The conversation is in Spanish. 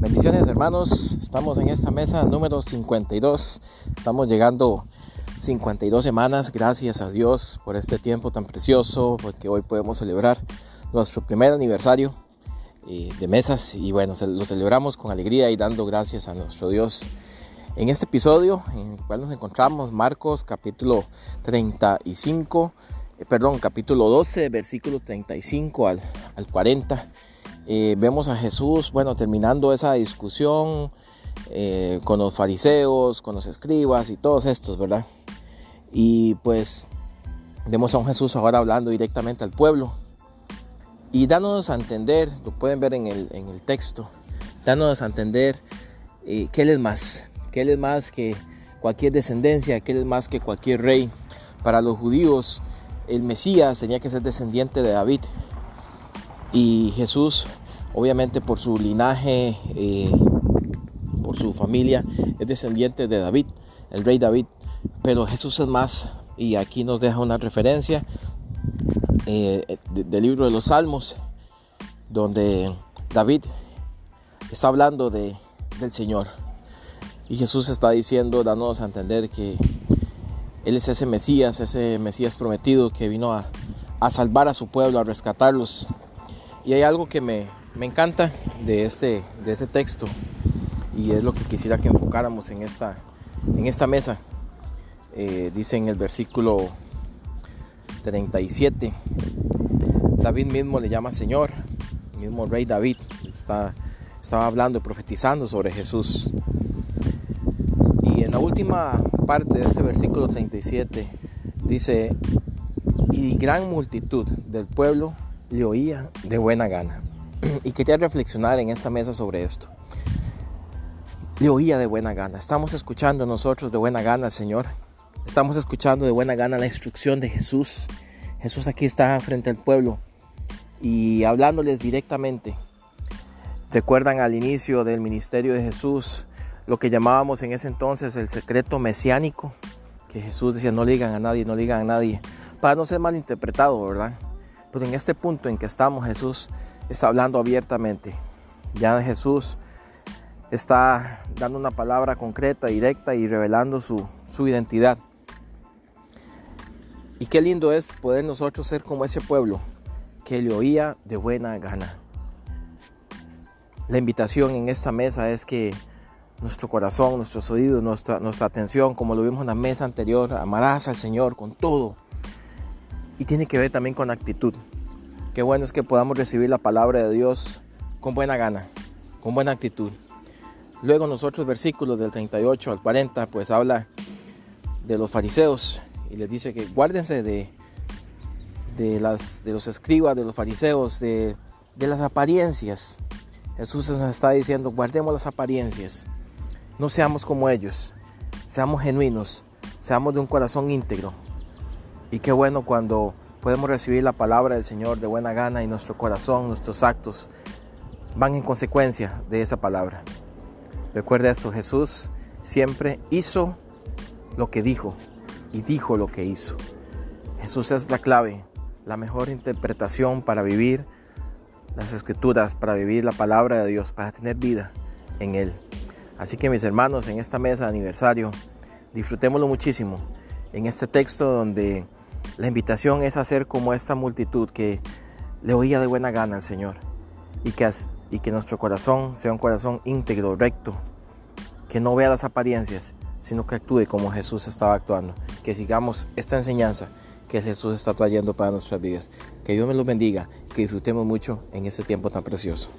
Bendiciones hermanos, estamos en esta mesa número 52, estamos llegando 52 semanas, gracias a Dios por este tiempo tan precioso, porque hoy podemos celebrar nuestro primer aniversario eh, de mesas. Y bueno, lo celebramos con alegría y dando gracias a nuestro Dios. En este episodio en el cual nos encontramos, Marcos capítulo 35, eh, perdón, capítulo 12, versículo 35 al, al 40 eh, vemos a Jesús, bueno, terminando esa discusión eh, con los fariseos, con los escribas y todos estos, ¿verdad? Y pues vemos a un Jesús ahora hablando directamente al pueblo y dándonos a entender, lo pueden ver en el, en el texto, dándonos a entender eh, que Él es más, que Él es más que cualquier descendencia, que Él es más que cualquier rey. Para los judíos, el Mesías tenía que ser descendiente de David. Y Jesús obviamente por su linaje, eh, por su familia, es descendiente de David, el rey David. Pero Jesús es más, y aquí nos deja una referencia eh, del libro de los Salmos, donde David está hablando de, del Señor. Y Jesús está diciendo, dándonos a entender que Él es ese Mesías, ese Mesías prometido que vino a, a salvar a su pueblo, a rescatarlos. Y hay algo que me, me encanta de este, de ese texto y es lo que quisiera que enfocáramos en esta, en esta mesa. Eh, dice en el versículo 37, David mismo le llama Señor, mismo rey David está, estaba hablando y profetizando sobre Jesús. Y en la última parte de este versículo 37 dice, y gran multitud del pueblo le oía de buena gana. y quería reflexionar en esta mesa sobre esto. Le oía de buena gana. Estamos escuchando nosotros de buena gana Señor. Estamos escuchando de buena gana la instrucción de Jesús. Jesús aquí está frente al pueblo y hablándoles directamente. ¿Recuerdan al inicio del ministerio de Jesús lo que llamábamos en ese entonces el secreto mesiánico? Que Jesús decía no le digan a nadie, no le digan a nadie, para no ser malinterpretado, ¿verdad? Pero en este punto en que estamos, Jesús está hablando abiertamente. Ya Jesús está dando una palabra concreta, directa y revelando su, su identidad. Y qué lindo es poder nosotros ser como ese pueblo que le oía de buena gana. La invitación en esta mesa es que nuestro corazón, nuestros oídos, nuestra, nuestra atención, como lo vimos en la mesa anterior, amarás al Señor con todo. Y tiene que ver también con actitud. Qué bueno es que podamos recibir la palabra de Dios con buena gana, con buena actitud. Luego nosotros versículos del 38 al 40 pues habla de los fariseos y les dice que guárdense de, de, las, de los escribas, de los fariseos, de, de las apariencias. Jesús nos está diciendo, guardemos las apariencias, no seamos como ellos, seamos genuinos, seamos de un corazón íntegro. Y qué bueno cuando podemos recibir la palabra del Señor de buena gana y nuestro corazón, nuestros actos van en consecuencia de esa palabra. Recuerda esto, Jesús siempre hizo lo que dijo y dijo lo que hizo. Jesús es la clave, la mejor interpretación para vivir las escrituras, para vivir la palabra de Dios, para tener vida en Él. Así que mis hermanos, en esta mesa de aniversario, disfrutémoslo muchísimo en este texto donde la invitación es hacer como esta multitud que le oía de buena gana al Señor y que, y que nuestro corazón sea un corazón íntegro, recto, que no vea las apariencias, sino que actúe como Jesús estaba actuando. Que sigamos esta enseñanza que Jesús está trayendo para nuestras vidas. Que Dios me los bendiga, que disfrutemos mucho en este tiempo tan precioso.